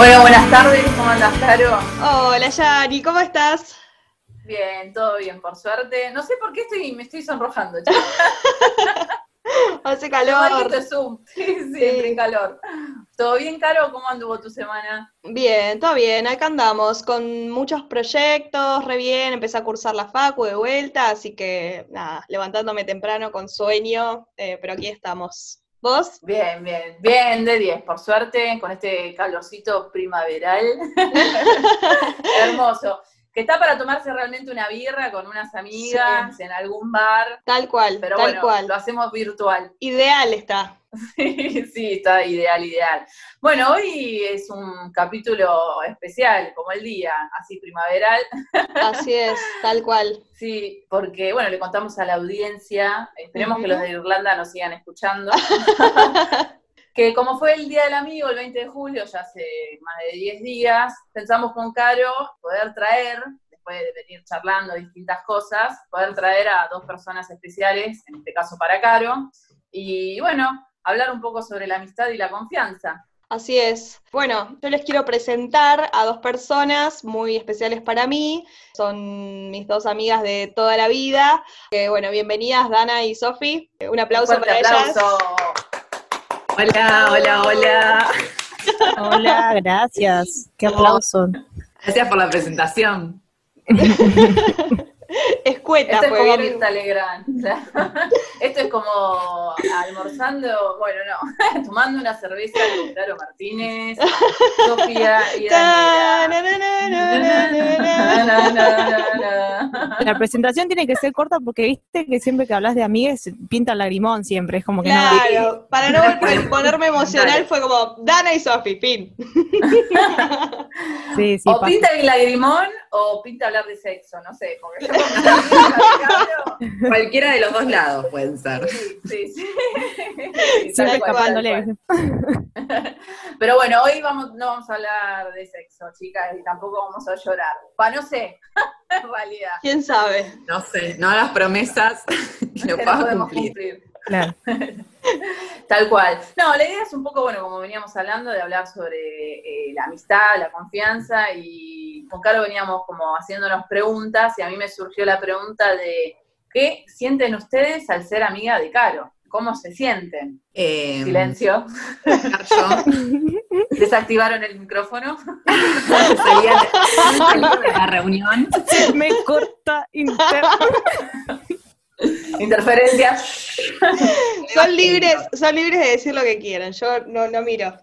Bueno, buenas tardes, ¿cómo andas, Caro? Hola, Yani, ¿cómo estás? Bien, todo bien, por suerte. No sé por qué estoy, me estoy sonrojando. Hace calor. Esto Zoom. Sí, sí, calor. ¿Todo bien, Caro? ¿Cómo anduvo tu semana? Bien, todo bien. Acá andamos con muchos proyectos, re bien. Empecé a cursar la facu de vuelta, así que nada, levantándome temprano con sueño, eh, pero aquí estamos. ¿Vos? Bien, bien, bien, de 10, por suerte, con este calorcito primaveral. Hermoso que está para tomarse realmente una birra con unas amigas en algún bar. Tal cual, pero tal bueno, cual. Lo hacemos virtual. Ideal está. Sí, sí, está ideal, ideal. Bueno, hoy es un capítulo especial, como el día, así primaveral. Así es, tal cual. Sí, porque, bueno, le contamos a la audiencia, esperemos que los de Irlanda nos sigan escuchando, que como fue el Día del Amigo, el 20 de julio, ya hace más de 10 días, pensamos con Caro poder traer, después de venir charlando distintas cosas, poder traer a dos personas especiales, en este caso para Caro, y bueno, hablar un poco sobre la amistad y la confianza. Así es. Bueno, yo les quiero presentar a dos personas muy especiales para mí. Son mis dos amigas de toda la vida. Eh, bueno, bienvenidas Dana y Sofi. Un aplauso Un para aplauso. ellas. Hola, hola, hola. Hola, gracias. Qué aplauso. Gracias por la presentación. Escueta, Esto es fue como bien. Mirta Legrand. Esto es como almorzando, bueno, no, tomando una cerveza con Caro Martínez, Sofía y. La presentación tiene que ser corta porque viste que siempre que hablas de amigues pinta el lagrimón siempre, es como que no. Claro, para no vol- ponerme emocional fue como Dana y Sofi. Sí, sí, O pasa. pinta el lagrimón o pinta hablar de sexo, no sé, porque Cualquiera de los dos lados pueden ser. Sí, sí. Siempre escapándole. Pero bueno, hoy vamos, no vamos a hablar de sexo, chicas, y tampoco vamos a llorar. Pa, no sé, en realidad. ¿Quién sabe? No sé, no hagas promesas lo no puedas podemos cumplir. cumplir. Claro. Tal cual. No, la idea es un poco, bueno, como veníamos hablando, de hablar sobre eh, la amistad, la confianza, y con Caro veníamos como haciéndonos preguntas, y a mí me surgió la pregunta de, ¿qué sienten ustedes al ser amiga de Caro? ¿Cómo se sienten? Eh, Silencio. Yo Desactivaron el micrófono. salía de la reunión. Me corta interno. Interferencias. Son libres, son libres de decir lo que quieran, yo no, no miro.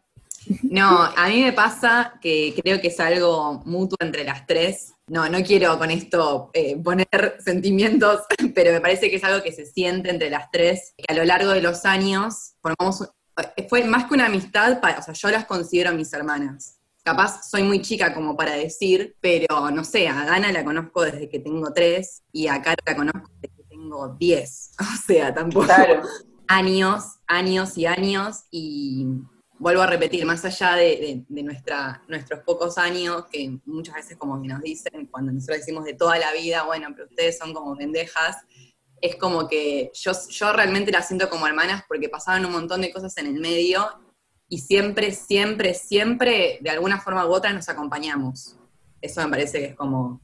No, a mí me pasa que creo que es algo mutuo entre las tres. No, no quiero con esto eh, poner sentimientos, pero me parece que es algo que se siente entre las tres, que a lo largo de los años formamos, eh, fue más que una amistad, o sea, yo las considero mis hermanas. Capaz soy muy chica como para decir, pero no sé, a Dana la conozco desde que tengo tres y a Cara la conozco desde que tengo diez. O sea, tampoco Claro. años, años y años, y vuelvo a repetir, más allá de, de- de nuestra, nuestros pocos años, que muchas veces como que nos dicen, cuando nosotros decimos de toda la vida, bueno, pero ustedes son como pendejas, es como que yo, yo realmente las siento como hermanas porque pasaban un montón de cosas en el medio y siempre, siempre, siempre, de alguna forma u otra nos acompañamos. Eso me parece que es como,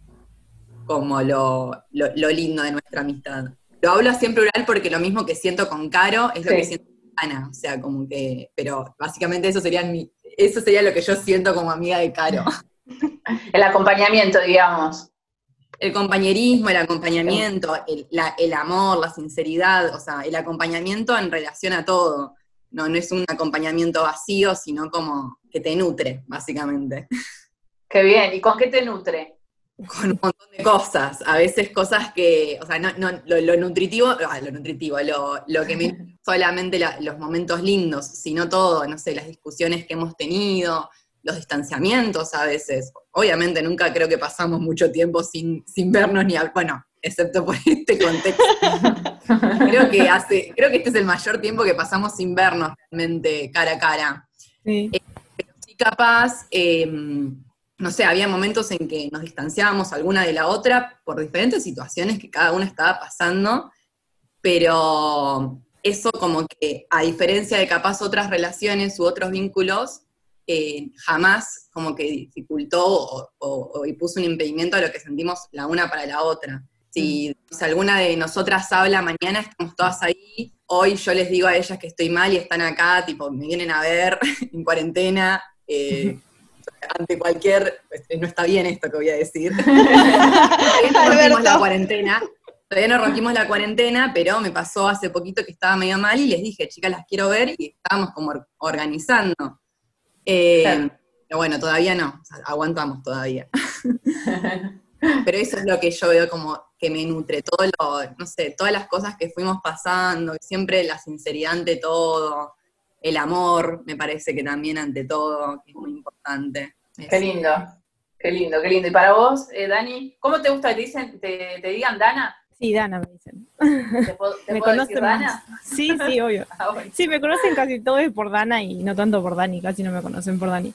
como lo, lo- lo lindo de nuestra amistad. Lo hablo así en plural porque lo mismo que siento con Caro es lo Sí. que siento con Ana, o sea, como que, pero básicamente eso sería mi, eso sería lo que yo siento como amiga de Caro. El acompañamiento, digamos. El compañerismo, el acompañamiento, el, la- el amor, la sinceridad, o sea, el acompañamiento en relación a todo. No, no es un acompañamiento vacío, sino como que te nutre, básicamente. Qué bien. ¿Y con qué te nutre? Con un montón de cosas. A veces cosas que, o sea, no, no, lo, lo nutritivo, ah, lo nutritivo, lo, lo que me solamente la- los momentos lindos, sino todo, no sé, las discusiones que hemos tenido, los distanciamientos a veces. Obviamente nunca creo que pasamos mucho tiempo sin, sin vernos ni hablar, bueno, excepto por este contexto. creo que hace, creo que este es el mayor tiempo que pasamos sin vernos realmente cara a cara Sí. sí capaz, eh, no sé, había momentos en que nos distanciábamos alguna de la otra por diferentes situaciones que cada una estaba pasando, pero eso como que, a diferencia de capaz otras relaciones u otros vínculos, eh, jamás como que dificultó o, o- o puso un impedimento a lo que sentimos la una para la otra. Si, si alguna de nosotras habla mañana, estamos todas ahí. Hoy yo les digo a ellas que estoy mal y están acá, tipo, me vienen a ver en cuarentena. eh, ante cualquier, este, no está bien esto que voy a decir. Todavía no rompimos la cuarentena, todavía no rompimos la cuarentena, pero me pasó hace poquito que estaba medio mal y les dije, chicas, las quiero ver y estábamos como or- organizando. Eh, Claro. Pero bueno, todavía no, o sea, aguantamos todavía. Pero eso es lo que yo veo como que me nutre, todo lo, no sé, todas las cosas que fuimos pasando, siempre la sinceridad ante todo, el amor, me parece que también ante todo, que es muy importante. Qué lindo, qué lindo, qué lindo. Y para vos, eh, Dani, ¿cómo te gusta que te dicen, te, te digan Dana? Sí, Dana me dicen. ¿Te puedo, te Me puedo conocen decir más. Dana? Sí, sí, obvio. Ah, bueno. Sí, me conocen casi todos por Dana y no tanto por Dani, casi no me conocen por Dani.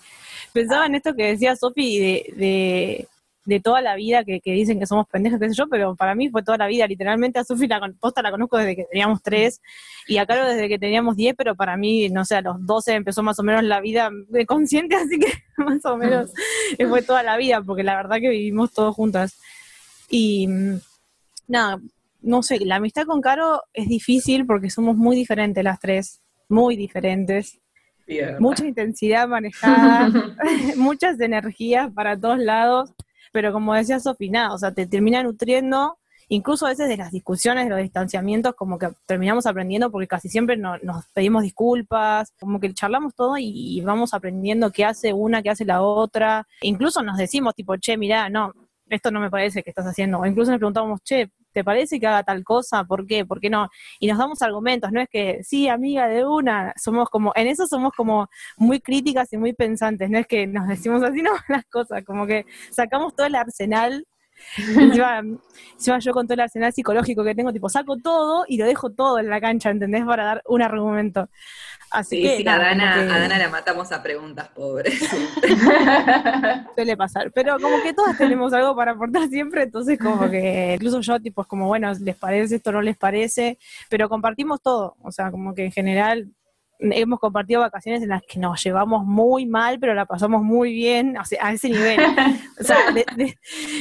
Pensaba en esto que decía Sofi de, de, de toda la vida que, que dicen que somos pendejas, qué sé yo, pero para mí fue toda la vida, literalmente a Sofi la con- posta la conozco desde que teníamos tres y a Caro desde que teníamos diez, pero para mí, no sé, a los doce empezó más o menos la vida de consciente, así que más o menos fue toda la vida, porque la verdad que vivimos todos juntas. Y mm, nada, no sé, la amistad con Caro es difícil porque somos muy diferentes las tres, muy diferentes. Mucha intensidad manejada, muchas energías para todos lados, pero como decía Sofi, nada, o sea, te termina nutriendo, incluso a veces de las discusiones, de los distanciamientos, como que terminamos aprendiendo porque casi siempre no- nos pedimos disculpas, como que charlamos todo y, y vamos aprendiendo qué hace una, qué hace la otra, incluso nos decimos tipo, che, mirá, no, esto no me parece que estás haciendo, o incluso nos preguntamos, che, ¿te parece que haga tal cosa? ¿Por qué? ¿Por qué no? Y nos damos argumentos, no es que, sí, amiga de una, somos como, en eso somos como muy críticas y muy pensantes, no es que nos decimos así no las cosas, como que sacamos todo el arsenal, encima, encima yo con todo el arsenal psicológico que tengo, tipo, saco todo y lo dejo todo en la cancha, ¿entendés? Para dar un argumento. Así Sí, que, sí, a Dana, que a Dana la matamos a preguntas, pobre. suele pasar, pero como que todas tenemos algo para aportar siempre, entonces como que incluso yo tipo es como, bueno, les parece esto, no les parece, pero compartimos todo, o sea, como que en general hemos compartido vacaciones en las que nos llevamos muy mal, pero la pasamos muy bien, o sea, a ese nivel. O sea, de- de-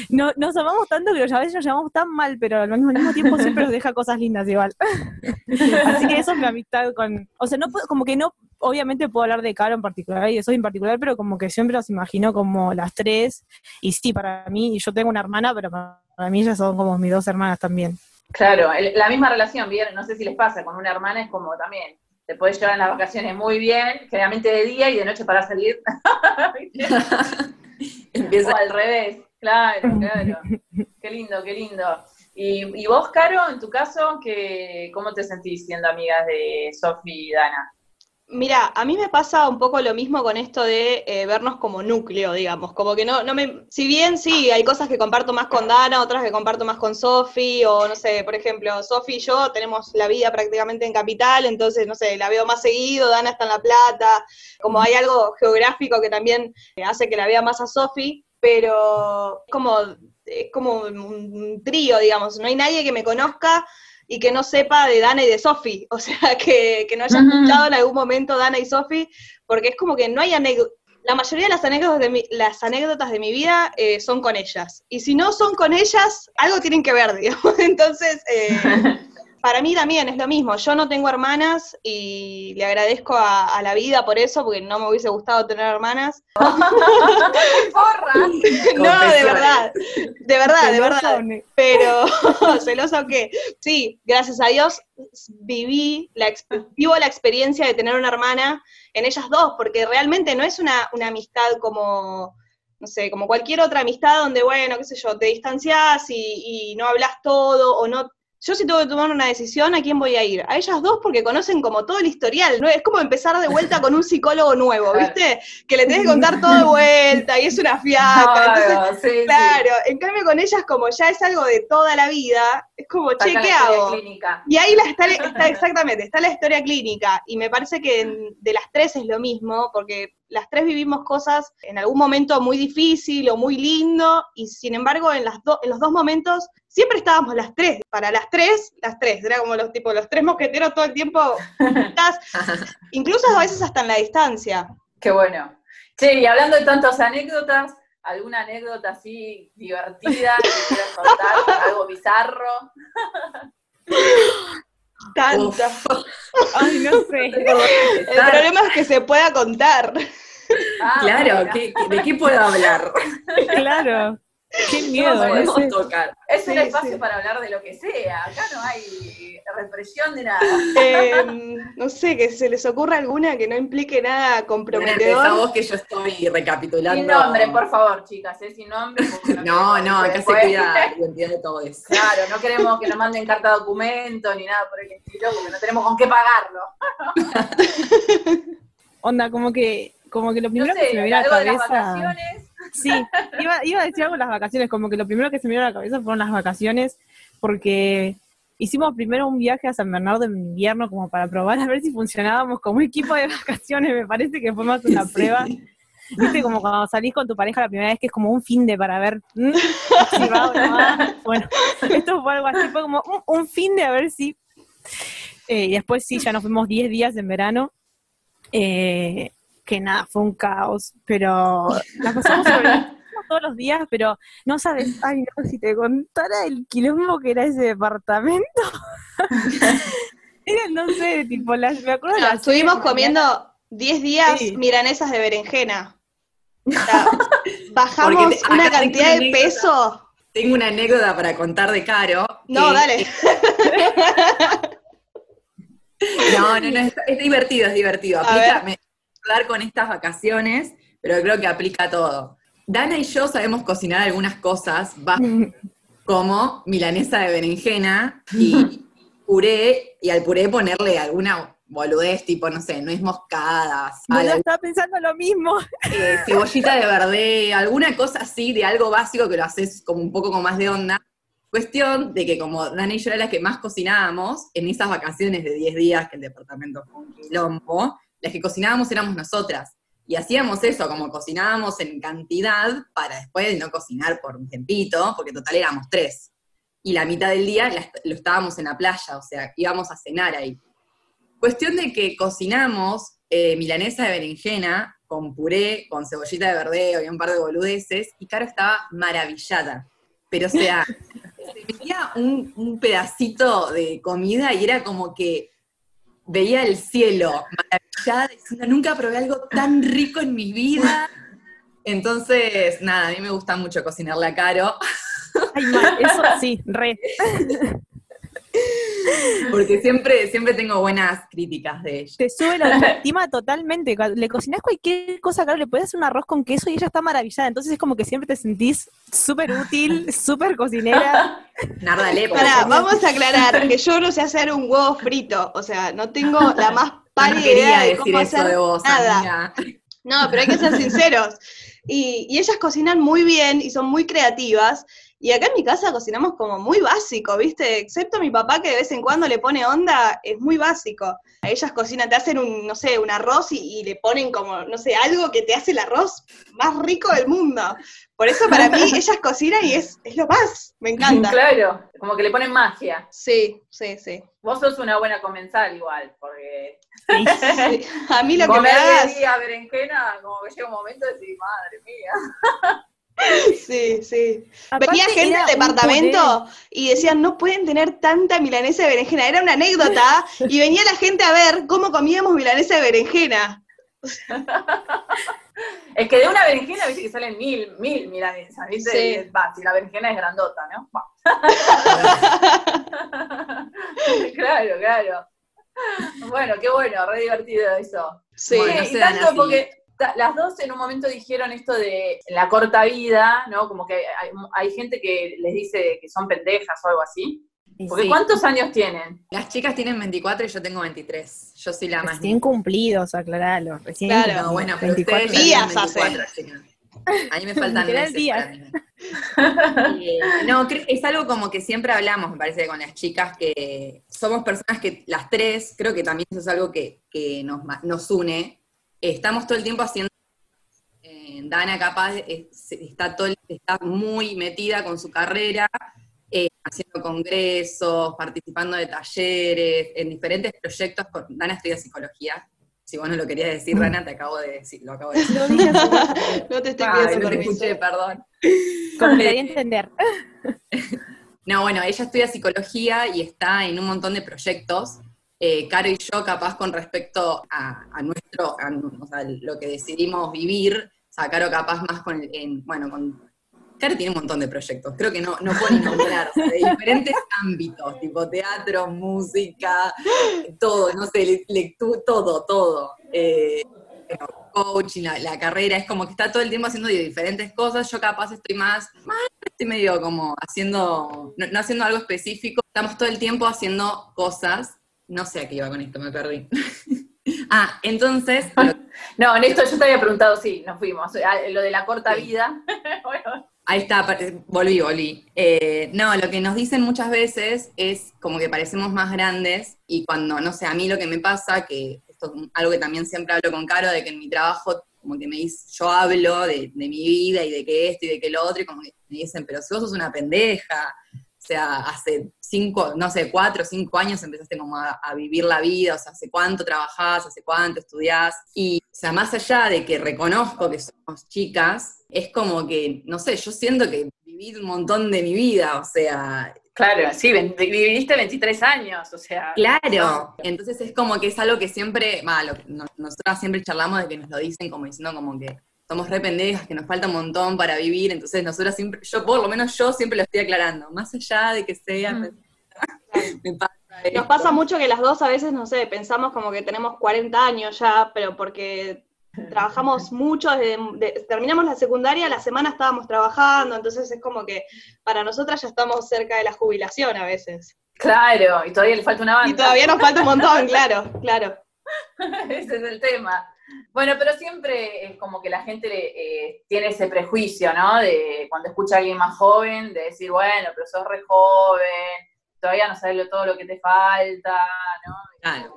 no, nos amamos tanto que a veces nos llevamos tan mal, pero al mismo, tiempo siempre nos deja cosas lindas igual. Así que eso es mi amistad con... O sea, no puedo, como que no, obviamente puedo hablar de Caro en particular y de Sofi en particular, pero como que siempre los imagino como las tres. Y sí, para mí, y yo tengo una hermana, pero para mí ellas son como mis dos hermanas también. Claro, la misma relación, bien, no sé si les pasa, con una hermana es como también, te puedes llevar en las vacaciones muy bien, generalmente de día y de noche para salir. Empieza O al revés, claro, claro. Qué lindo, qué lindo. Y, y vos, Caro, en tu caso, ¿qué, ¿cómo te sentís siendo amigas de Sofi y Dana? Mira, a mí me pasa un poco lo mismo con esto de eh, vernos como núcleo, digamos, como que no, no me, si bien sí, hay cosas que comparto más con Dana, otras que comparto más con Sofi, o no sé, por ejemplo, Sofi y yo tenemos la vida prácticamente en Capital, entonces, no sé, la veo más seguido, Dana está en La Plata, como hay algo geográfico que también eh, hace que la vea más a Sofi, pero es como, es como un trío, digamos, no hay nadie que me conozca y que no sepa de Dana y de Sofi, o sea, que, que no haya escuchado en algún momento Dana y Sofi, porque es como que no hay anécdotas. La mayoría de las anécdotas de mi, las anécdotas de mi vida eh, son con ellas. Y si no son con ellas, algo tienen que ver, digamos. Entonces, eh, para mí también es lo mismo. Yo no tengo hermanas y le agradezco a, a la vida por eso, porque no me hubiese gustado tener hermanas. ¡Porra! no, de verdad. De verdad, de verdad. Pero, celoso que, sí, gracias a Dios viví, la, vivo la experiencia de tener una hermana en ellas dos, porque realmente no es una, una amistad como, no sé, como cualquier otra amistad donde, bueno, qué sé yo, te distanciás y, y no hablas todo, o no... Yo si tengo que tomar una decisión, ¿a quién voy a ir? A ellas dos porque conocen como todo el historial, ¿no? Es como empezar de vuelta con un psicólogo nuevo. ¿viste? Que le tenés que contar todo de vuelta y es una fiaca. entonces Claro, sí, sí. Claro, en cambio con ellas como ya es algo de toda la vida, es como, che, Saca ¿qué hago? clínica. Y ahí la está, está exactamente, está la historia clínica, y me parece que en- de las tres es lo mismo, porque las tres vivimos cosas en algún momento muy difícil o muy lindo, y sin embargo en, las do- en los dos momentos siempre estábamos las tres, para las tres, las tres, era como los tipo los tres mosqueteros todo el tiempo juntas, incluso a veces hasta en la distancia. Qué bueno. Sí, y hablando de tantas anécdotas, ¿alguna anécdota así divertida que quieras contar? ¿Algo bizarro? Tanta. Ay, no sé. El problema es que se pueda contar. Ah, claro, bueno. ¿qué- qué- ¿de qué puedo hablar? Claro. Qué No, miedo. bueno, ese. Podemos tocar. Es un Sí, espacio sí. para hablar de lo que sea. Acá no hay represión de nada. Eh, no sé, que se les ocurra alguna que no implique nada comprometedor. empezá vos que yo estoy recapitulando. Sin nombre, por favor, chicas, ¿eh? sin nombre. No, no, que acá se después- cuida la identidad de todos. Claro, no queremos que nos manden carta documento ni nada por el estilo, porque no tenemos con qué pagarlo. Onda, como que, como que lo No primero que se me sé, viene a la algo de las cabeza. vacaciones. Sí, iba, iba a decir algo de las vacaciones, como que lo primero que se me vino a la cabeza fueron las vacaciones, porque hicimos primero un viaje a San Bernardo en invierno como para probar a ver si funcionábamos como equipo de vacaciones, me parece que fue más una prueba. Viste, como cuando salís con tu pareja la primera vez que es como un fin de para ver mm, si va o no va. Bueno, esto fue algo así, fue como un, un fin de a ver si. Eh, y después sí, ya nos fuimos 10 días en verano. Eh, que nada, fue un caos, pero la pasamos sobre todos los días, pero no sabes, ay no, si te contara el quilombo que era ese departamento. era, no sé, tipo, las, me acuerdo de No, las estuvimos comiendo 10 días Sí. milanesas de berenjena. O sea, bajamos te- una cantidad una de anécdota. peso. Tengo una anécdota para contar de Caro. No, que- dale. No, no, no, es, es divertido, es divertido. A Aplica, ver. me dar con estas vacaciones, pero creo que aplica todo. Dana y yo sabemos cocinar algunas cosas, como milanesa de berenjena y puré, y al puré ponerle alguna boludez, tipo, no sé, nuez moscada, sal, Boluda, estaba pensando lo mismo. eh, cebollita de verde, alguna cosa así de algo básico que lo haces como un poco con más de onda. Cuestión de que como Dana y yo era las que más cocinábamos, en esas vacaciones de 10 días que el departamento fue un quilombo, las que cocinábamos éramos nosotras. Y hacíamos eso, como cocinábamos en cantidad para después no cocinar por un tempito, porque total éramos tres. Y la mitad del día lo estábamos en la playa, o sea, íbamos a cenar ahí. Cuestión de que cocinamos eh, milanesa de berenjena con puré, con cebollita de verdeo y un par de boludeces, y Caro estaba maravillada. Pero, o sea, se metía un, un pedacito de comida y era como que veía el cielo, maravillada, diciendo, nunca probé algo tan rico en mi vida. Entonces, nada, a mí me gusta mucho cocinarle a Caro, Ay, mal, eso sí, re. porque siempre, siempre tengo buenas críticas de ella. Te sube la autoestima totalmente. Le cocinás cualquier cosa, claro, le puedes hacer un arroz con queso y ella está maravillada. Entonces es como que siempre te sentís súper útil, súper cocinera. Narda Lepo. Pará, vamos a aclarar que yo no sé hacer un huevo frito. O sea, no tengo la más No pálida quería idea de decir cómo eso hacer de vos, nada. amiga. No, pero hay que ser sinceros. Y, y ellas cocinan muy bien y son muy creativas. Y acá en mi casa cocinamos como muy básico, ¿viste? Excepto mi papá que de vez en cuando le pone onda, es muy básico. Ellas cocinan, te hacen un, no sé, un arroz y, y le ponen como, no sé, algo que te hace el arroz más rico del mundo. Por eso para mí ellas cocinan y es, es lo más, me encanta. Claro, como que le ponen magia. Sí, sí, sí. Vos sos una buena comensal igual, porque Sí. A mí lo que me de día berenjena, como que llega un momento de decir, madre mía. Sí, sí. Aparte, Venía gente un departamento y decían, no pueden tener tanta milanesa de berenjena. Era una anécdota y venía la gente a ver cómo comíamos milanesa de berenjena. Es que de una berenjena, viste que salen mil, mil milanesas, viste, Sí. Y, va, si la berenjena es grandota, ¿no? Claro, claro. Bueno, qué bueno, re divertido eso. Sí. Bueno, no y tanto así. porque las dos en un momento dijeron esto de la corta vida, ¿no? Como que hay, hay gente que les dice que son pendejas o algo así. Porque Sí. ¿cuántos años tienen? Las chicas tienen 24 y yo tengo 23. Yo soy la más Recién cumplidos, aclaralo. Recién Claro. cumplidos, bueno, pero 24. ustedes Días ya tienen 24, chicas. A mí me faltan meses días. para mí. Eh, no, es algo como que siempre hablamos, me parece, con las chicas, que somos personas que las tres, creo que también eso es algo que, que nos, nos une. Eh, estamos todo el tiempo haciendo. eh, Dana, capaz, es- está, todo, el- está muy metida con su carrera, eh, haciendo congresos, participando de talleres, en diferentes proyectos. con- Dana estudia psicología. Si vos no lo querías decir, Rana, te acabo de decir, lo acabo de decir. No te estoy pidiendo no te permiso. escuché, perdón. Como que quería entender. No, bueno, ella estudia psicología y está en un montón de proyectos. Eh, Caro y yo, capaz con respecto a, a nuestro, a, o sea, lo que decidimos vivir, o sea, Caro capaz más con, el- en, bueno, con... Caro tiene un montón de proyectos, creo que no, no puedo ni nombrar, o sea, de diferentes ámbitos, tipo teatro, música, todo, no sé, lectura, todo, todo. Eh, coaching, la, la carrera, es como que está todo el tiempo haciendo diferentes cosas, yo capaz estoy más, más estoy medio como haciendo, no, no haciendo algo específico, estamos todo el tiempo haciendo cosas, no sé a qué iba con esto, me perdí. ah, entonces, No, en esto yo te había preguntado, sí, nos fuimos. Lo de la corta Sí. vida. bueno, ahí está, volví, volví. Eh, no, lo que nos dicen muchas veces es como que parecemos más grandes y cuando, no sé, a mí lo que me pasa, que esto es algo que también siempre hablo con Caro, de que en mi trabajo como que me dice, yo hablo de, de mi vida y de que esto y de que lo otro, y como que me dicen, pero si vos sos una pendeja, sea, hace cinco, no sé, cuatro o cinco años empezaste como a, a vivir la vida, o sea, hace cuánto trabajás, hace cuánto estudiás, y, o sea, más allá de que reconozco que somos chicas, es como que, no sé, yo siento que viví un montón de mi vida, o sea, claro, sí, viviste 23 años, o sea. Claro, entonces es como que es algo que siempre, malo, nosotras siempre charlamos de que nos lo dicen como diciendo como que somos re pendejas, que nos falta un montón para vivir, entonces nosotras siempre, yo por lo menos yo siempre lo estoy aclarando, más allá de que sea, Mm. me pasa esto. Nos pasa mucho que las dos a veces, no sé, pensamos como que tenemos 40 años ya, pero porque trabajamos mucho, desde, de- terminamos la secundaria, la semana estábamos trabajando, entonces es como que para nosotras ya estamos cerca de la jubilación a veces. Claro, y todavía le falta una banda. Y todavía nos falta un montón, claro, claro. Ese es el tema. Bueno, pero siempre es como que la gente eh, tiene ese prejuicio, ¿no? De cuando escucha a alguien más joven, de decir, bueno, pero sos re joven, todavía no sabes todo lo que te falta, ¿no? Claro.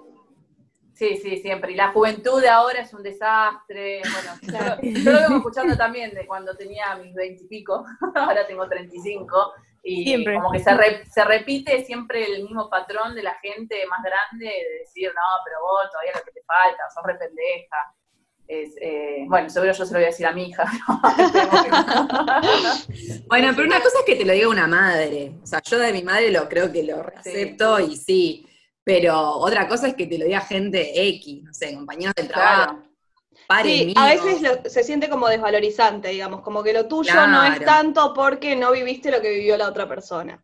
Sí, sí, siempre. Y la juventud de ahora es un desastre. Bueno, yo, lo- yo lo vengo escuchando también de cuando tenía mis veintipico, ahora tengo 35, y Siempre. como que se, re- se repite siempre el mismo patrón de la gente más grande de decir, no, pero vos todavía lo que te falta, sos re pendeja. Es, eh, bueno, seguro yo se lo voy a decir a mi hija. No. Bueno, pero una cosa es que te lo diga una madre, o sea, yo de mi madre lo creo que lo acepto y sí, pero otra cosa es que te lo diga gente X, no sé, compañeros del trabajo, Sí, a veces lo- se siente como desvalorizante, digamos, como que lo tuyo no es tanto porque no viviste lo que vivió la otra persona.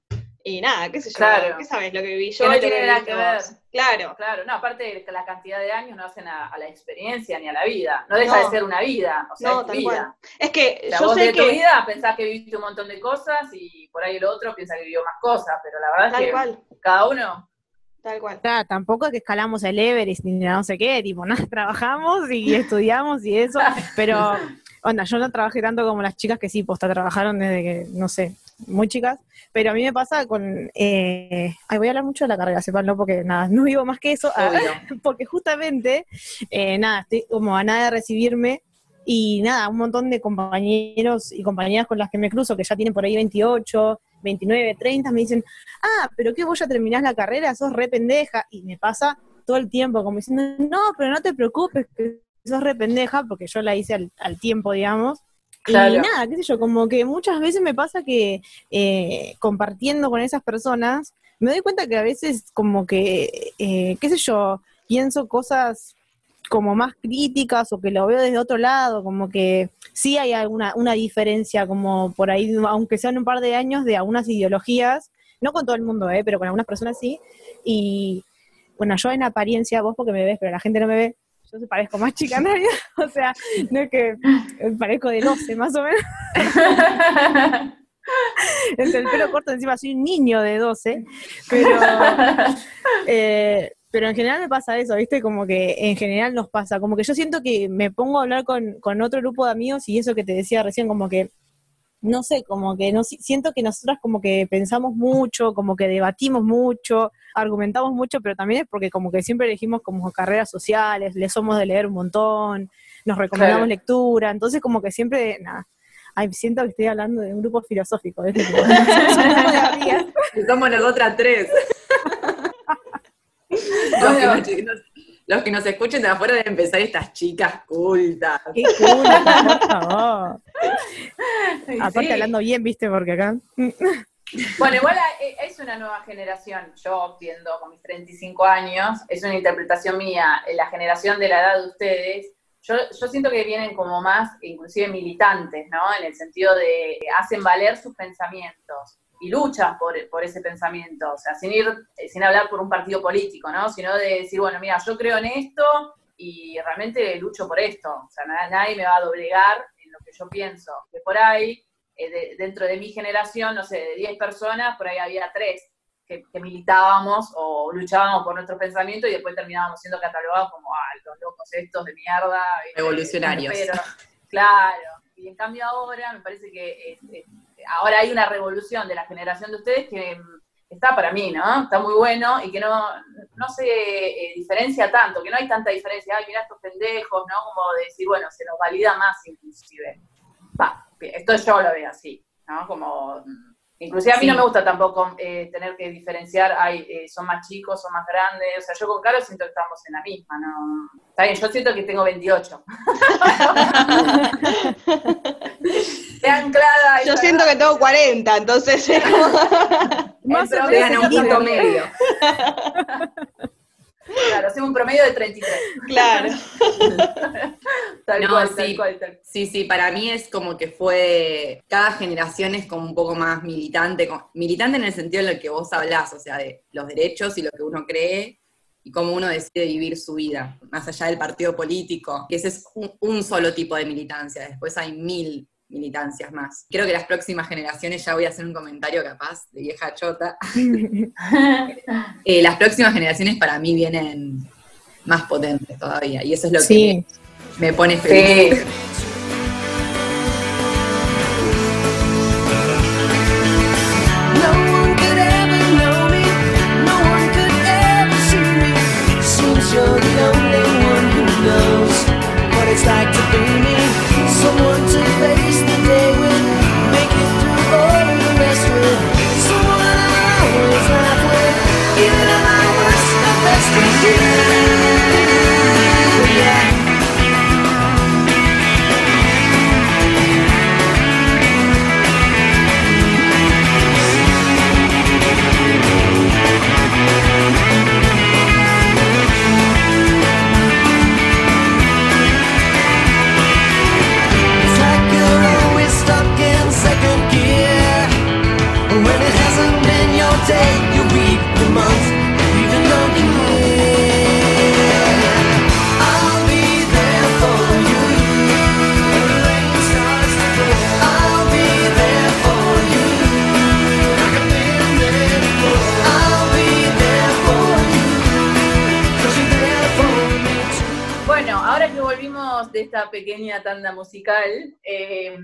Y nada, qué sé yo, Claro. ¿qué sabes lo que viví yo? Que no y lo tiene nada que ver. vos? Claro, Claro, no, aparte de que la cantidad de años no hacen a, a la experiencia ni a la vida. No deja No. de ser una vida, o sea, No, es tu tal vida. cual. es que O sea, yo vos sé de tu que vida pensás que viviste un montón de cosas y por ahí el otro piensa que vivió más cosas, pero la verdad tal es que cual, cada uno. Tal cual. Claro, tampoco es que escalamos el Everest ni no sé qué, tipo, nada, trabajamos y estudiamos y eso, pero, onda, yo no trabajé tanto como las chicas que sí, posta, trabajaron desde que, no sé, muy chicas, pero a mí me pasa con, eh, ay, voy a hablar mucho de la carrera, sepanlo, porque nada, no vivo más que eso, ah, porque justamente, eh, nada, estoy como a nada de recibirme y nada, un montón de compañeros y compañeras con las que me cruzo, que ya tienen por ahí 28, 29, 30, me dicen, ah, pero que vos ya terminás la carrera, sos re pendeja, y me pasa todo el tiempo como diciendo, no, pero no te preocupes, que sos re pendeja, porque yo la hice al, al tiempo, digamos. Claro. Y nada, qué sé yo, como que muchas veces me pasa que eh, compartiendo con esas personas, me doy cuenta que a veces como que, eh, qué sé yo, pienso cosas como más críticas o que lo veo desde otro lado, como que sí hay alguna una diferencia como por ahí, aunque sean un par de años, de algunas ideologías, no con todo el mundo, ¿eh? pero con algunas personas sí, y bueno, yo en apariencia, vos porque me ves, pero la gente no me ve, yo se parezco más chica nadie, o sea, no es que parezco de 12 más o menos, es el pelo corto, encima soy un niño de 12, pero... Eh, pero en general me pasa eso, ¿viste? Como que en general nos pasa. Como que yo siento que me pongo a hablar con, con otro grupo de amigos y eso que te decía recién, como que, no sé, como que no si- siento que nosotras como que pensamos mucho, como que debatimos mucho, argumentamos mucho, pero también es porque como que siempre elegimos como carreras sociales, le somos de leer un montón, nos recomendamos Claro. lectura, entonces como que siempre, nada. Ay, siento que estoy hablando de un grupo filosófico, amigas. Somos las otras tres. Que los que nos escuchen de afuera deben empezar estas chicas cultas. Qué culta, por favor. Sí. Aparte hablando bien, viste, porque acá. Bueno, igual eh, es una nueva generación, yo viendo con mis 35 años, es una interpretación mía, eh, la generación de la edad de ustedes, yo, yo siento que vienen como más, inclusive militantes, ¿no? En el sentido de hacen valer sus pensamientos y luchan por, por ese pensamiento, o sea, sin ir, eh, sin hablar por un partido político, ¿no? Sino de decir, bueno, mira, yo creo en esto y realmente lucho por esto, o sea, na- nadie me va a doblegar en lo que yo pienso, que por ahí eh, de- dentro de mi generación, no sé, de 10 personas, por ahí había 3 que, que militábamos o luchábamos por nuestros pensamientos y después terminábamos siendo catalogados como, ah, los locos estos de mierda. ¿viste? Revolucionarios. Pero, claro, y en cambio ahora me parece que eh, ahora hay una revolución de la generación de ustedes que mm, está para mí, ¿no? Está muy bueno y que no, no se eh, diferencia tanto, que no hay tanta diferencia, ay, mirá estos pendejos, ¿no? Como de decir, bueno, se nos valida más inclusive. Va, esto yo lo veo así, ¿no? Como, mm, inclusive a mí Sí. no me gusta tampoco eh, tener que diferenciar, ay, eh, son más chicos, son más grandes, o sea, yo con Caro siento que estamos en la misma, ¿no? Está bien, yo siento que tengo 28. Anclada. Yo siento que tengo 40, entonces es como- Más o menos un punto medio. Claro, hacemos un promedio de 33. claro. Tal No, cual, sí. tal cual, tal Sí, sí, para mí es como que fue, cada generación es como un poco más militante, militante en el sentido en el que vos hablás, o sea, de los derechos y lo que uno cree y cómo uno decide vivir su vida, más allá del partido político, que ese es un, un solo tipo de militancia, después hay mil militancias más. Creo que las próximas generaciones, ya voy a hacer un comentario capaz de vieja chota, Eh, las próximas generaciones para mí vienen más potentes todavía, y eso es lo Sí. que me, me pone feliz. Sí. Musical, eh,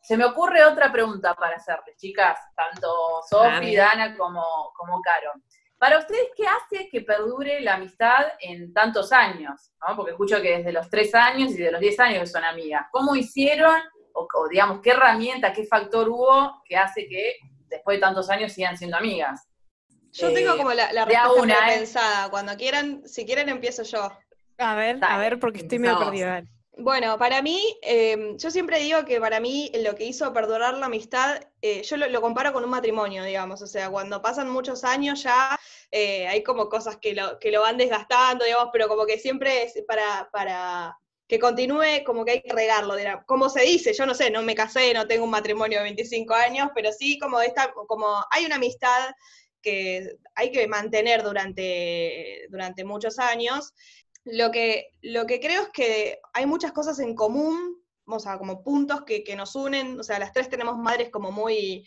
se me ocurre otra pregunta para hacerles, chicas, tanto Sofi. Dana como, como Caro. Para ustedes, ¿qué hace que perdure la amistad en tantos años? ¿no? Porque escucho que desde los tres años y de los 10 años que son amigas. ¿Cómo hicieron, o, o digamos, qué herramienta, qué factor hubo que hace que después de tantos años sigan siendo amigas? Yo Eh, tengo como la, la respuesta una, ¿eh? pensada. Cuando quieran, si quieren empiezo yo. A ver, a ver, porque estoy medio perdida. Bueno, para mí, eh, yo siempre digo que para mí lo que hizo perdurar la amistad, eh, yo lo, comparo con un matrimonio, digamos, o sea, cuando pasan muchos años ya eh, hay como cosas que lo, que lo van desgastando, digamos, pero como que siempre es para, para que continúe, como que hay que regarlo, como se dice, yo no sé, no me casé, no tengo un matrimonio de 25 años, pero sí como esta, como hay una amistad que hay que mantener durante, durante muchos años. Lo que, lo que creo es que hay muchas cosas en común, o sea, como puntos que, que nos unen, o sea, las tres tenemos madres como muy,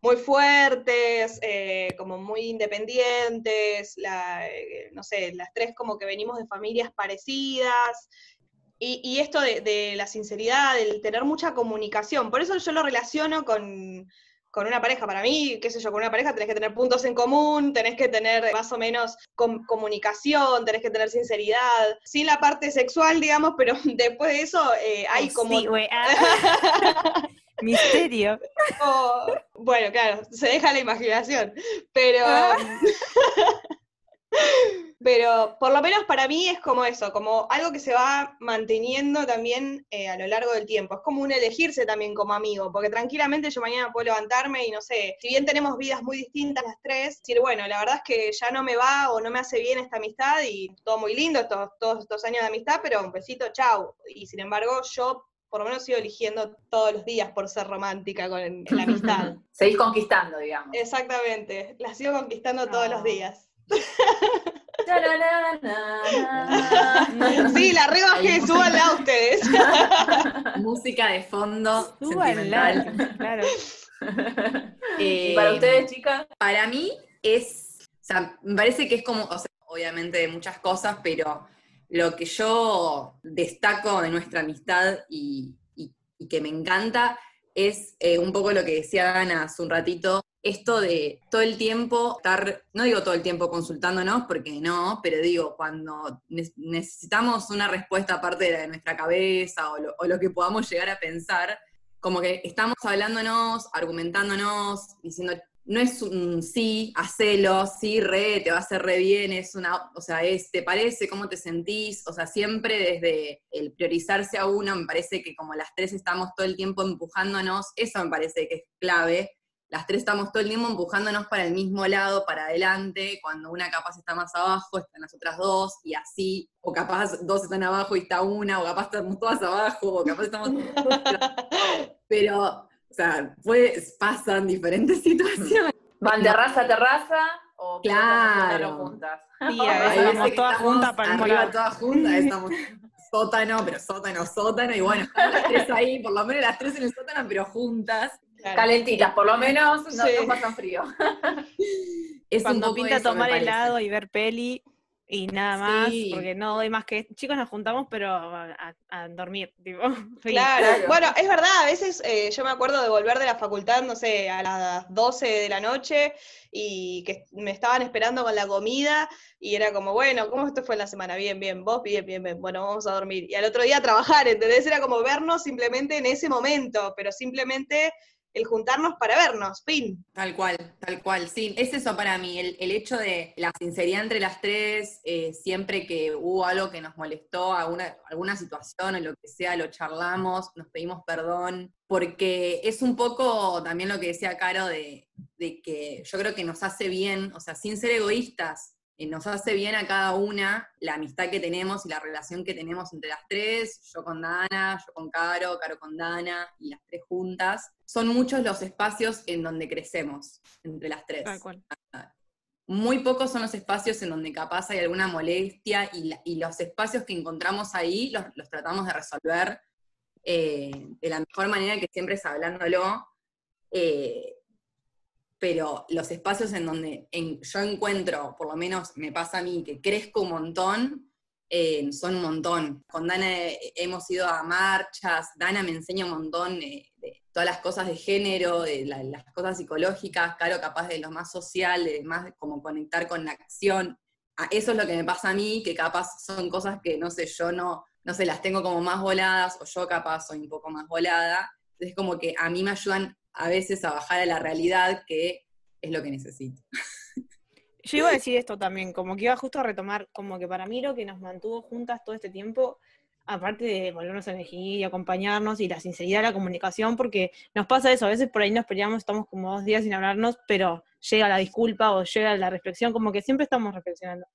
muy fuertes, eh, como muy independientes, eh, no sé, las tres como que venimos de familias parecidas, y, y esto de, de la sinceridad, del tener mucha comunicación, por eso yo lo relaciono con, con una pareja. Para mí, qué sé yo, con una pareja tenés que tener puntos en común, tenés que tener más o menos com- comunicación, tenés que tener sinceridad, sin la parte sexual, digamos, pero después de eso eh, hay Oh, como... sí, güey, ah. Misterio. Oh, bueno, claro, se deja la imaginación, pero... Pero por lo menos para mí es como eso, como algo que se va manteniendo también eh, a lo largo del tiempo. Es como un elegirse también como amigo, porque tranquilamente yo mañana puedo levantarme y no sé, si bien tenemos vidas muy distintas las tres, decir, bueno, la verdad es que ya no me va o no me hace bien esta amistad y todo muy lindo, estos, todos estos años de amistad, pero un besito, chau. Y sin embargo, yo por lo menos sigo eligiendo todos los días por ser romántica con la amistad. Seguís conquistando, digamos. Exactamente, la sigo conquistando todos los días. Sí, la rebajé, súbanla a ustedes. Música de fondo, Súbanla, claro. Eh, ¿Y para ustedes, chicas? Para mí es, o sea, me parece que es como, o sea, obviamente de muchas cosas, pero lo que yo destaco de nuestra amistad y, y- y que me encanta es eh, un poco lo que decía Dana hace un ratito, esto de todo el tiempo estar, no digo todo el tiempo consultándonos, porque no, pero digo, cuando ne- necesitamos una respuesta aparte de nuestra cabeza o lo, o lo que podamos llegar a pensar, como que estamos hablándonos, argumentándonos, diciendo, no es un sí, hacelo, sí, re, te va a hacer re bien, es una, o sea, es, ¿te parece? ¿Cómo te sentís? O sea, siempre desde el priorizarse a uno, me parece que como las tres estamos todo el tiempo empujándonos, eso me parece que es clave. Las tres estamos todo el tiempo empujándonos para el mismo lado, para adelante, cuando una capaz está más abajo, están las otras dos, y así, o capaz dos están abajo y está una, o capaz estamos todas abajo, o capaz estamos pero, o sea, pues, pasan diferentes situaciones. ¿Van terraza a terraza o Claro. juntas? Sí, a veces que todas estamos juntas para arriba todas juntas, estamos sótano, pero sótano, sótano, y bueno, estamos las tres ahí, por lo menos las tres en el sótano, pero juntas. Claro. Calentitas, por lo menos no, Sí. no pasan frío. Es un Cuando poco pinta eso, tomar helado y ver peli y nada más, Sí. porque no doy más que... Chicos, nos juntamos, pero a, dormir, tipo. Claro. bueno, es verdad, a veces eh, yo me acuerdo de volver de la facultad, no sé, a las 12 de la noche y que me estaban esperando con la comida y era como, bueno, ¿cómo esto fue en la semana? Bien, bien, vos, bien, bien, bien, bueno, vamos a dormir. Y al otro día a trabajar, ¿entendés? Era como vernos simplemente en ese momento, pero simplemente el juntarnos para vernos, fin. Tal cual, tal cual, sí, es eso para mí, el, el hecho de la sinceridad entre las tres, eh, siempre que hubo algo que nos molestó, alguna, alguna situación o lo que sea, lo charlamos, nos pedimos perdón, porque es un poco también lo que decía Caro de, de que yo creo que nos hace bien, o sea, sin ser egoístas, nos hace bien a cada una la amistad que tenemos y la relación que tenemos entre las tres, yo con Dana, yo con Caro, Caro con Dana, y las tres juntas. Son muchos los espacios en donde crecemos entre las tres. Tal cual. Muy pocos son los espacios en donde capaz hay alguna molestia y, la- y los espacios que encontramos ahí los, los tratamos de resolver eh, de la mejor manera que siempre es hablándolo. eh, pero los espacios en donde en- yo encuentro, por lo menos me pasa a mí, que crezco un montón, eh, son un montón. Con Dana hemos ido a marchas, Dana me enseña un montón de, todas las cosas de género, de la- las cosas psicológicas, Caro capaz de lo más social, de más como conectar con la acción. Ah, Eso es lo que me pasa a mí, que capaz son cosas que, no sé, yo no, no sé, las tengo como más voladas, o yo capaz soy un poco más volada. Entonces como que a mí me ayudan a veces a bajar a la realidad, que es lo que necesito. Yo iba a decir esto también, como que iba justo a retomar, como que para mí lo que nos mantuvo juntas todo este tiempo, aparte de volvernos a elegir y acompañarnos y la sinceridad de la comunicación, porque nos pasa eso, a veces por ahí nos peleamos, estamos como dos días sin hablarnos, pero llega la disculpa o llega la reflexión, como que siempre estamos reflexionando.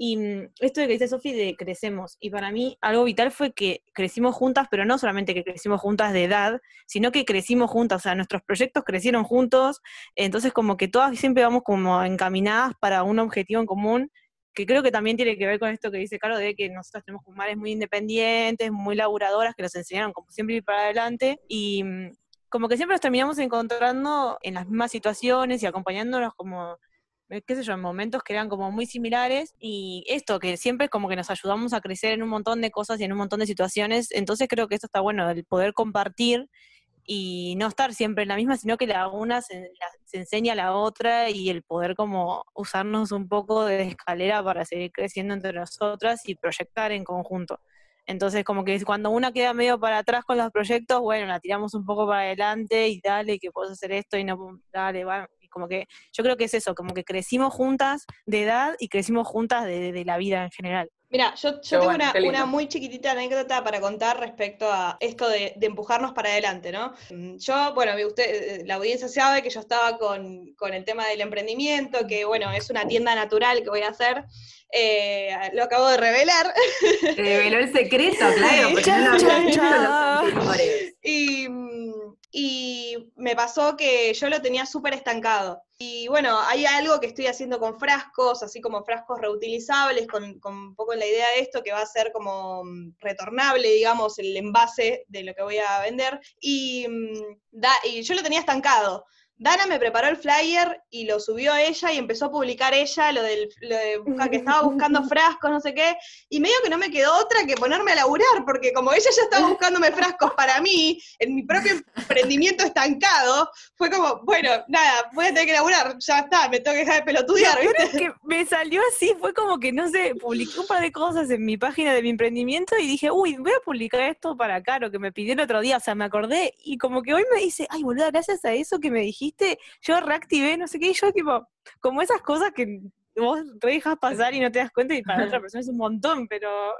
Y mm, esto de que dice Sofi de crecemos, y para mí algo vital fue que crecimos juntas, pero no solamente que crecimos juntas de edad, sino que crecimos juntas, o sea, nuestros proyectos crecieron juntos, entonces como que todas siempre vamos como encaminadas para un objetivo en común, que creo que también tiene que ver con esto que dice Caro, de que nosotras tenemos madres muy independientes, muy laburadoras, que nos enseñaron como siempre ir para adelante, y mm, como que siempre nos terminamos encontrando en las mismas situaciones y acompañándonos como qué sé yo, en momentos que eran como muy similares y esto, que siempre como que nos ayudamos a crecer en un montón de cosas y en un montón de situaciones, entonces creo que esto está bueno, el poder compartir y no estar siempre en la misma, sino que la una se, enseña a la otra y el poder como usarnos un poco de escalera para seguir creciendo entre nosotras y proyectar en conjunto. Entonces, como que cuando una queda medio para atrás con los proyectos, bueno, la tiramos un poco para adelante y dale, que puedes hacer esto y no, dale, y Como que yo creo que es eso, como que crecimos juntas de edad y crecimos juntas de, de la vida en general. Mira, yo, yo tengo bueno, una, una muy chiquitita anécdota para contar respecto a esto de, de empujarnos para adelante, ¿no? Mm, Yo, bueno, vi usted, eh, la audiencia sabe que yo estaba con, con el tema del emprendimiento, que bueno, es una tienda natural que voy a hacer. Eh, lo acabo de revelar. Te reveló el secreto, claro, no chan. los anteriores. Y, mm, y me pasó que yo lo tenía súper estancado. Y bueno, hay algo que estoy haciendo con frascos, así como frascos reutilizables, con, con un poco la idea de esto, que va a ser como mm, retornable, digamos, el envase de lo que voy a vender. Y, mm, da- y yo lo tenía estancado. Dana me preparó el flyer y lo subió a ella y empezó a publicar ella lo, del, lo de busca- que estaba buscando frascos, no sé qué, y medio que no me quedó otra que ponerme a laburar, porque como ella ya estaba buscándome frascos para mí, en mi propio emprendimiento estancado, fue como, bueno, nada, voy a tener que laburar, ya está, me tengo que dejar de pelotudear, Lo es que me salió así, fue como que, no sé, publiqué un par de cosas en mi página de mi emprendimiento y dije, uy, voy a publicar esto para Caro, que me pidió el otro día, o sea, me acordé, y como que hoy me dice, ay, boluda, gracias a eso que me dijiste, yo reactivé, no sé qué, y yo tipo, como esas cosas que vos te dejas pasar y no te das cuenta y para otra persona es un montón, pero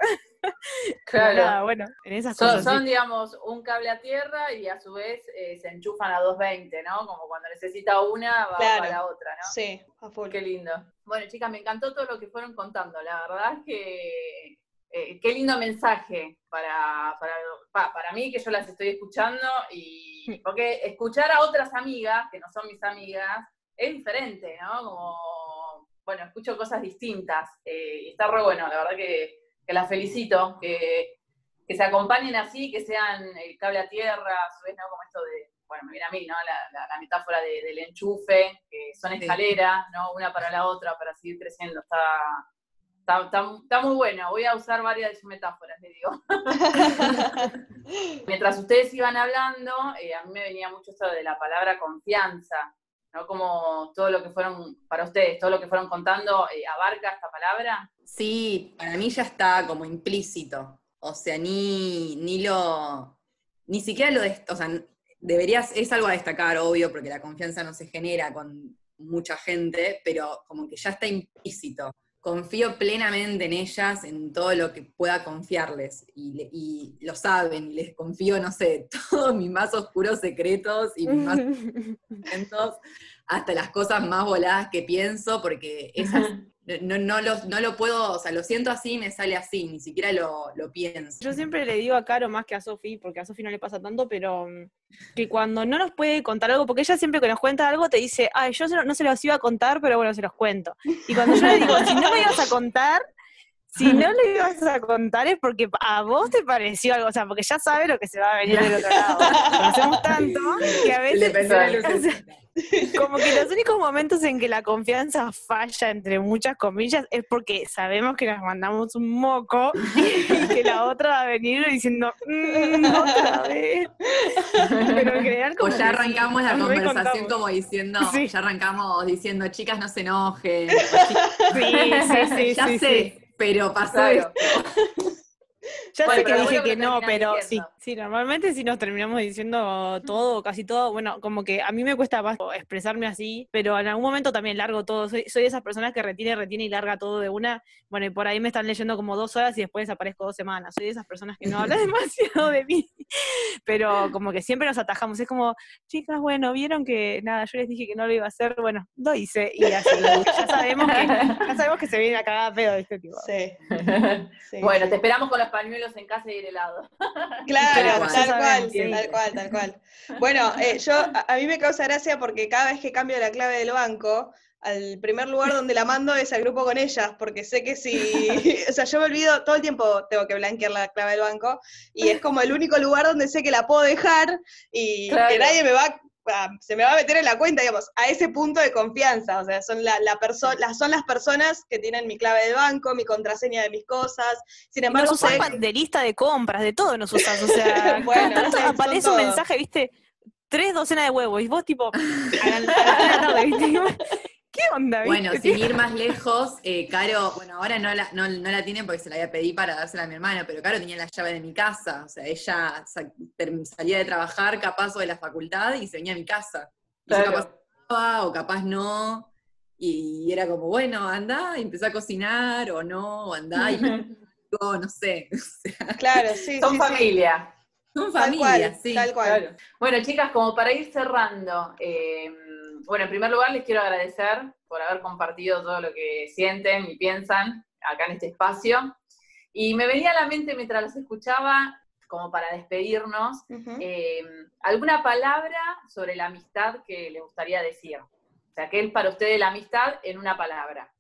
Claro. nada, bueno, en esas Son, cosas. son, sí. digamos, un cable a tierra y a su vez eh, se enchufan a 220, ¿no? Como cuando necesita una, va Claro. para la otra, ¿no? Sí, a full. Qué lindo. Bueno, chicas, me encantó todo lo que fueron contando. La verdad es que eh, qué lindo mensaje para, para, pa- para mí que yo las estoy escuchando y porque escuchar a otras amigas que no son mis amigas es diferente, ¿no? Como, bueno, escucho cosas distintas eh, y está re bueno, la verdad que, que las felicito, que, que se acompañen así, que sean el cable a tierra, a su vez, ¿no? Como esto de, bueno, me viene a mí, ¿no? La, la- la metáfora de- del enchufe, que son escaleras, ¿no? Una para la otra, para seguir creciendo. Está, está, está- está muy bueno. Voy a usar varias de sus metáforas, le digo. Mientras ustedes iban hablando, eh, a mí me venía mucho esto de la palabra confianza, ¿no? Como todo lo que fueron, para ustedes, todo lo que fueron contando, eh, ¿abarca esta palabra? Sí, para mí ya está como implícito. O sea, ni, ni lo. Ni siquiera lo. dest- o sea, deberías. Es algo a destacar, obvio, porque la confianza no se genera con mucha gente, pero como que ya está implícito. Confío plenamente en ellas, en todo lo que pueda confiarles. Y, lo saben, y les confío, no sé, todos mis más oscuros secretos y mis más hasta las cosas más voladas que pienso, porque esas no, no, lo, no lo puedo, o sea, lo siento así y me sale así, ni siquiera lo, lo pienso. Yo siempre le digo a Caro más que a Sofi, porque a Sofi no le pasa tanto, pero mm, que cuando no nos puede contar algo, porque ella siempre que nos cuenta algo te dice, ay, yo no se los iba a contar, pero bueno, se los cuento. Y cuando yo le digo, si no me ibas a contar, si no le ibas a contar es porque a vos te pareció algo, o sea, porque ya sabe lo que se va a venir del otro lado. Conocemos tanto que a Le veces lucecita. Como que los únicos momentos en que la confianza falla, entre muchas comillas, es porque sabemos que nos mandamos un moco y que la otra va a venir diciendo, "Mm, otra vez. Pero en general, como O ya sí, arrancamos la conversación como diciendo, Sí. ya arrancamos diciendo, chicas, no se enojen. Sí, sí, sí, ya sé, pero pasó Claro. esto. Ya Bueno, sé que dije que que no, pero sí, sí, normalmente sí nos terminamos diciendo todo, casi todo. Bueno, como que a mí me cuesta más expresarme así, pero en algún momento también largo todo. Soy, soy de esas personas que retiene, retiene y larga todo de una. Bueno, y por ahí me están leyendo como dos horas y después desaparezco dos semanas. Soy de esas personas que no hablan demasiado de mí, pero como que siempre nos atajamos. Es como, chicas, bueno, vieron que nada, yo les dije que no lo iba a hacer, bueno, lo hice y así. Ya sabemos que, ya sabemos que se viene a cagar pedo de este tipo. Sí, sí, bueno, sí. te esperamos con los pañuelos en casa y el helado. Claro, Tal cual. tal cual, sí. tal cual, tal cual. Bueno, eh, yo, a, a mí me causa gracia porque cada vez que cambio la clave del banco, al primer lugar donde la mando es al grupo con ellas, porque sé que si, o sea, yo me olvido, todo el tiempo tengo que blanquear la clave del banco, y es como el único lugar donde sé que la puedo dejar y Claro. que nadie me va a- se me va a meter en la cuenta, digamos, a ese punto de confianza, o sea, son, la, la las, son las personas que tienen mi clave del banco, mi contraseña de mis cosas, sin embargo, nos usás sé- de lista de compras, de todo nos usás. O sea, Bueno, cada tanto aparece un mensaje, viste, tres docenas de huevos, y vos tipo, a la, a la una tarde, ¿viste? ¿Qué onda, viste? Bueno, sin ir más lejos, eh, Caro, bueno, ahora no la, no, no la tiene porque se la había pedido para dársela a mi hermana, pero Caro tenía la llave de mi casa, o sea, ella salía de trabajar capaz o de la facultad y se venía a mi casa. Y yo capaz gustaba o capaz no. Y era como, bueno, anda y empezá a cocinar o no, o andá y no sé. O sea, Claro, sí, Son sí, sí. familia. son Tal familias, cual, sí. tal cual. Claro. Bueno, chicas, como para ir cerrando, eh, bueno, en primer lugar les quiero agradecer por haber compartido todo lo que sienten y piensan acá en este espacio. Y me venía a la mente mientras los escuchaba, como para despedirnos, eh, alguna palabra sobre la amistad que les gustaría decir. O sea, ¿qué es para ustedes la amistad en una palabra?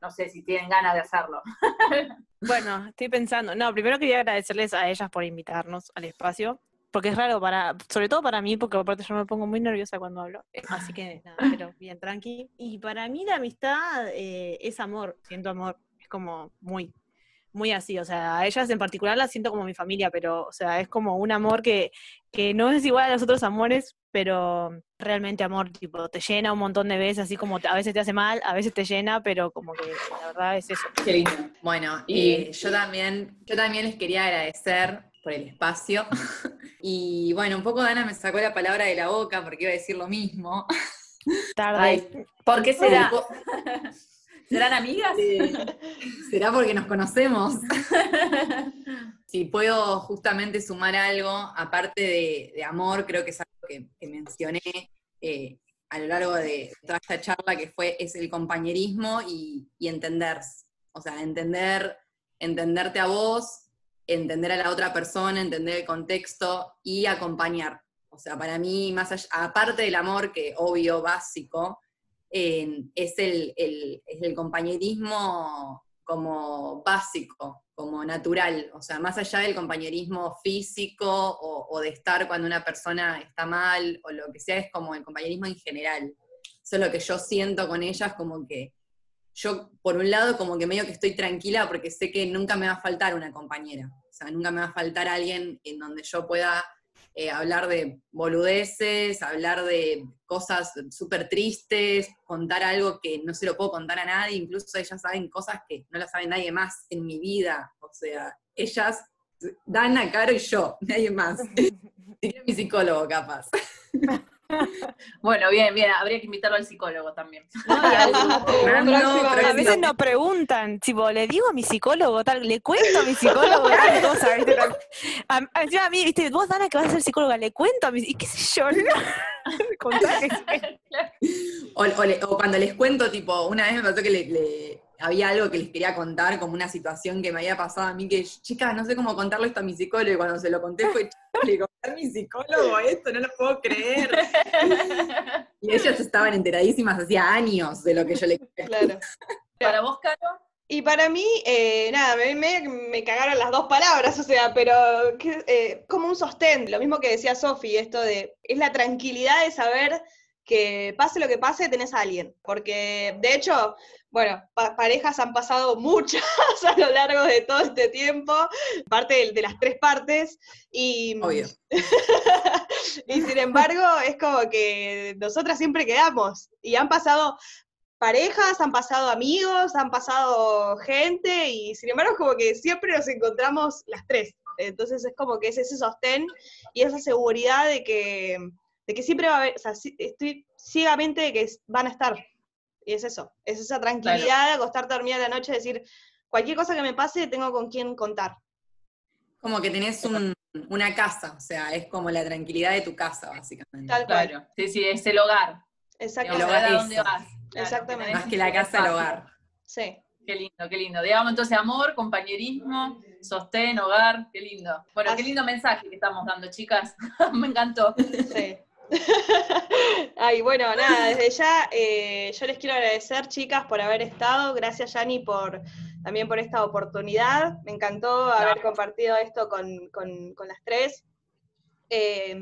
No sé si tienen ganas de hacerlo. Bueno, estoy pensando. No, primero quería agradecerles a ellas por invitarnos al espacio, porque es raro para, sobre todo para mí, porque aparte yo me pongo muy nerviosa cuando hablo. eh, Así que nada, pero bien, tranqui. Y para mí la amistad eh, es amor, siento amor. Es como muy, muy así. O sea, a ellas en particular las siento como mi familia, pero, o sea, es como un amor que, que no es igual a los otros amores, pero realmente amor, tipo, te llena un montón de veces, así como a veces te hace mal, a veces te llena, pero como que la verdad es eso. Qué lindo. Bueno, Y- y yo también, yo también les quería agradecer por el espacio. Y bueno, un poco Dana me sacó la palabra de la boca porque iba a decir lo mismo. Tarde. Ay, ¿Por qué será? ¿Serán amigas? ¿Será porque nos conocemos? Si puedo justamente sumar algo, aparte de, de amor, creo que es algo que, que mencioné eh, a lo largo de toda esta charla, que fue, es el compañerismo y, y entender. O sea, entender, entenderte a vos, entender a la otra persona, entender el contexto y acompañar. O sea, para mí, más allá, aparte del amor, que obvio, básico, eh, es, el, el- es el compañerismo como básico, como natural, o sea, más allá del compañerismo físico o, o de estar cuando una persona está mal o lo que sea, es como el compañerismo en general. Eso es lo que yo siento con ellas, como que yo, por un lado, como que medio que estoy tranquila porque sé que nunca me va a faltar una compañera, o sea, nunca me va a faltar alguien en donde yo pueda eh, hablar de boludeces, hablar de cosas súper tristes, contar algo que no se lo puedo contar a nadie, incluso ellas saben cosas que no las sabe nadie más en mi vida, o sea, ellas, Dana, Caro y yo, nadie más. Sería mi psicólogo capaz. Bueno, bien, bien, habría que invitarlo al psicólogo también. No, a- veces nos preguntan, tipo, le digo a mi psicólogo, tal, le cuento a mi psicólogo tal cosa, ¿viste? Tal- A, a- encima a mí, viste, vos, Dana, que vas a ser psicóloga, le cuento a mi, y qué sé yo. O, o le- o cuando les cuento, tipo, una vez me pasó que le, le- había algo que les quería contar, como una situación que me había pasado a mí, que, chicas, no sé cómo contarle esto a mi psicólogo, y cuando se lo conté fue, "Chica, le conté a mi psicólogo esto, no lo puedo creer. Y ellas estaban enteradísimas hacía años de lo que yo le conté. Claro. Para vos, Caro, Y para mí, eh, nada, me, me- me cagaron las dos palabras, o sea, pero que, eh, como un sostén, lo mismo que decía Sofi, esto de, es la tranquilidad de saber que pase lo que pase, tenés a alguien. Porque, de hecho, bueno, pa- parejas han pasado muchas a lo largo de todo este tiempo, parte de, de las tres partes, y, Obvio. y sin embargo, es como que nosotras siempre quedamos, y han pasado parejas, han pasado amigos, han pasado gente y sin embargo es como que siempre nos encontramos las tres. Entonces es como que es ese sostén y esa seguridad de que, de que siempre va a haber, o sea, estoy ciegamente de que van a estar. Y es eso, es esa tranquilidad de acostarte a dormir a la noche y decir, cualquier cosa que me pase tengo con quién contar. Como que tenés un- una casa, o sea, es como la tranquilidad de tu casa, básicamente. Tal cual. claro. Sí, sí, es el hogar. Exacto. El hogar a es dónde vas. Claro, Exactamente. Más que la casa, el hogar. Sí. Qué lindo, qué lindo. Digamos entonces amor, compañerismo, sostén, hogar, qué lindo. Bueno, qué lindo mensaje que estamos dando, chicas. Me encantó. Sí. Ay, bueno, nada, desde ya eh, yo les quiero agradecer, chicas, por haber estado. Gracias, Yani, por también por esta oportunidad. Me encantó haber compartido esto con, con- con las tres. Eh,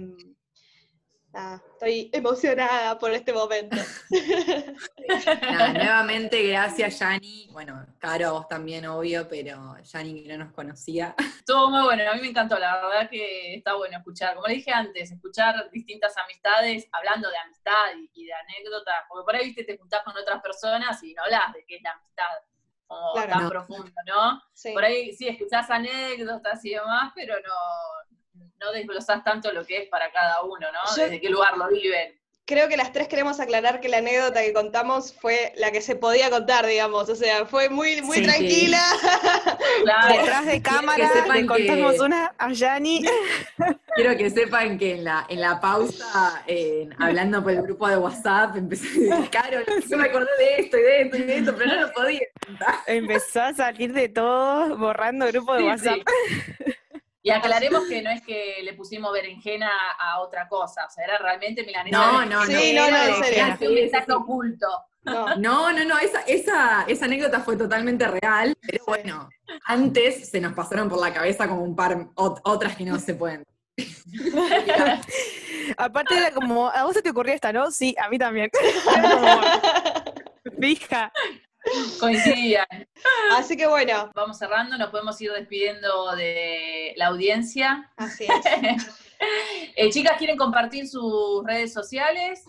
nada, estoy emocionada por este momento. Nada, nuevamente, gracias, Yani. Bueno, Caro, a vos también, obvio, pero Yani que no nos conocía. Estuvo muy bueno, a mí me encantó, la verdad que está bueno escuchar, como le dije antes, escuchar distintas amistades, hablando de amistad y, y de anécdotas, porque por ahí, viste, te juntás con otras personas y no hablas de qué es la amistad, como Claro. tan No. profundo, ¿no? Sí. Por ahí sí escuchás anécdotas y demás, pero no, no desglosás tanto lo que es para cada uno, ¿no? Yo- Desde qué lugar lo viven. creo que las tres queremos aclarar que la anécdota que contamos fue la que se podía contar, digamos. O sea, fue muy, muy Sí. tranquila. Claro. Detrás de cámara sepan le contamos que- una a Yani. Quiero que sepan que en la, en la pausa, eh, hablando por el grupo de WhatsApp, empecé a decir, Carol, yo me acordé de esto y de esto y de esto, pero no lo podía. Empezó a salir de todo, borrando grupo de Sí, WhatsApp. Y aclaremos que no es que le pusimos berenjena a otra cosa, o sea, era realmente milanesa. No, no, no. Sí, no, no, en Era- serio. Era un mensaje oculto. No. No, no, no, esa, esa, esa anécdota fue totalmente real, pero bueno, antes se nos pasaron por la cabeza como un par ot- otras que no se pueden. Aparte era como, ¿a vos se te ocurrió esta, no? Sí, a mí también. Fija. Coincidían. Así que bueno, Vamos cerrando, nos podemos ir despidiendo de la audiencia. así es. Eh, chicas, ¿quieren compartir sus redes sociales?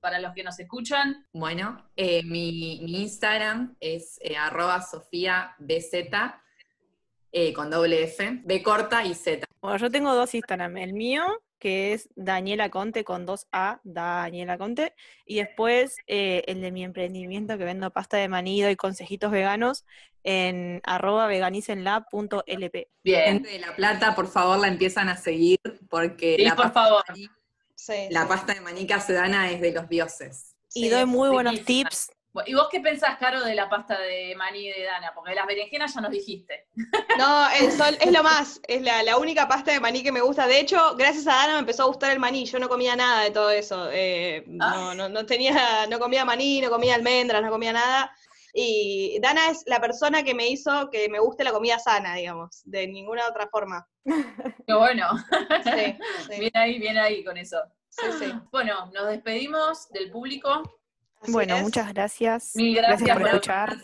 Para los que nos escuchan. Bueno, eh, mi, mi Instagram es eh, arroba sofía bz eh, con doble F, B corta y Z. Bueno, yo tengo dos Instagram. El mío, que es Daniela Conte con dos A, Daniela Conte. Y después eh, el de mi emprendimiento, que vendo pasta de manido y consejitos veganos en arroba veganicenla.lp. Bien. Gente de La Plata, por favor, la empiezan a seguir porque Sí, la, por pasta favor. de maní, Sí, la pasta de maní es de los dioses. Y Sí, doy muy buenos tips. ¿Y vos qué pensás, Caro, de la pasta de maní de Dana? Porque las berenjenas ya nos dijiste. No, el sol es lo más, es la, la única pasta de maní que me gusta. De hecho, gracias a Dana me empezó a gustar el maní. Yo no comía nada de todo eso. eh, no, no, no tenía, no comía maní, no comía almendras, no comía nada. Y Dana es la persona que me hizo que me guste la comida sana, digamos, de ninguna otra forma. Qué bueno. Sí, sí, Bien ahí, bien ahí con eso. sí, sí. Bueno, nos despedimos del público. Bueno, muchas gracias. Gracias, por, escuchar.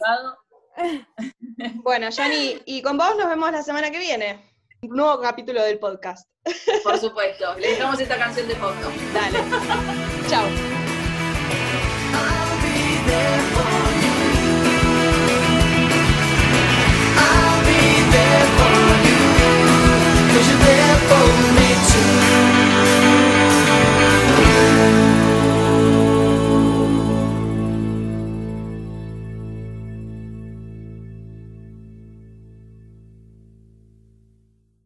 bueno, Yanni, y con vos nos vemos la semana que viene. Un nuevo capítulo del podcast. Por supuesto. Le dejamos esta canción de fondo. Dale. Chao. there for me too.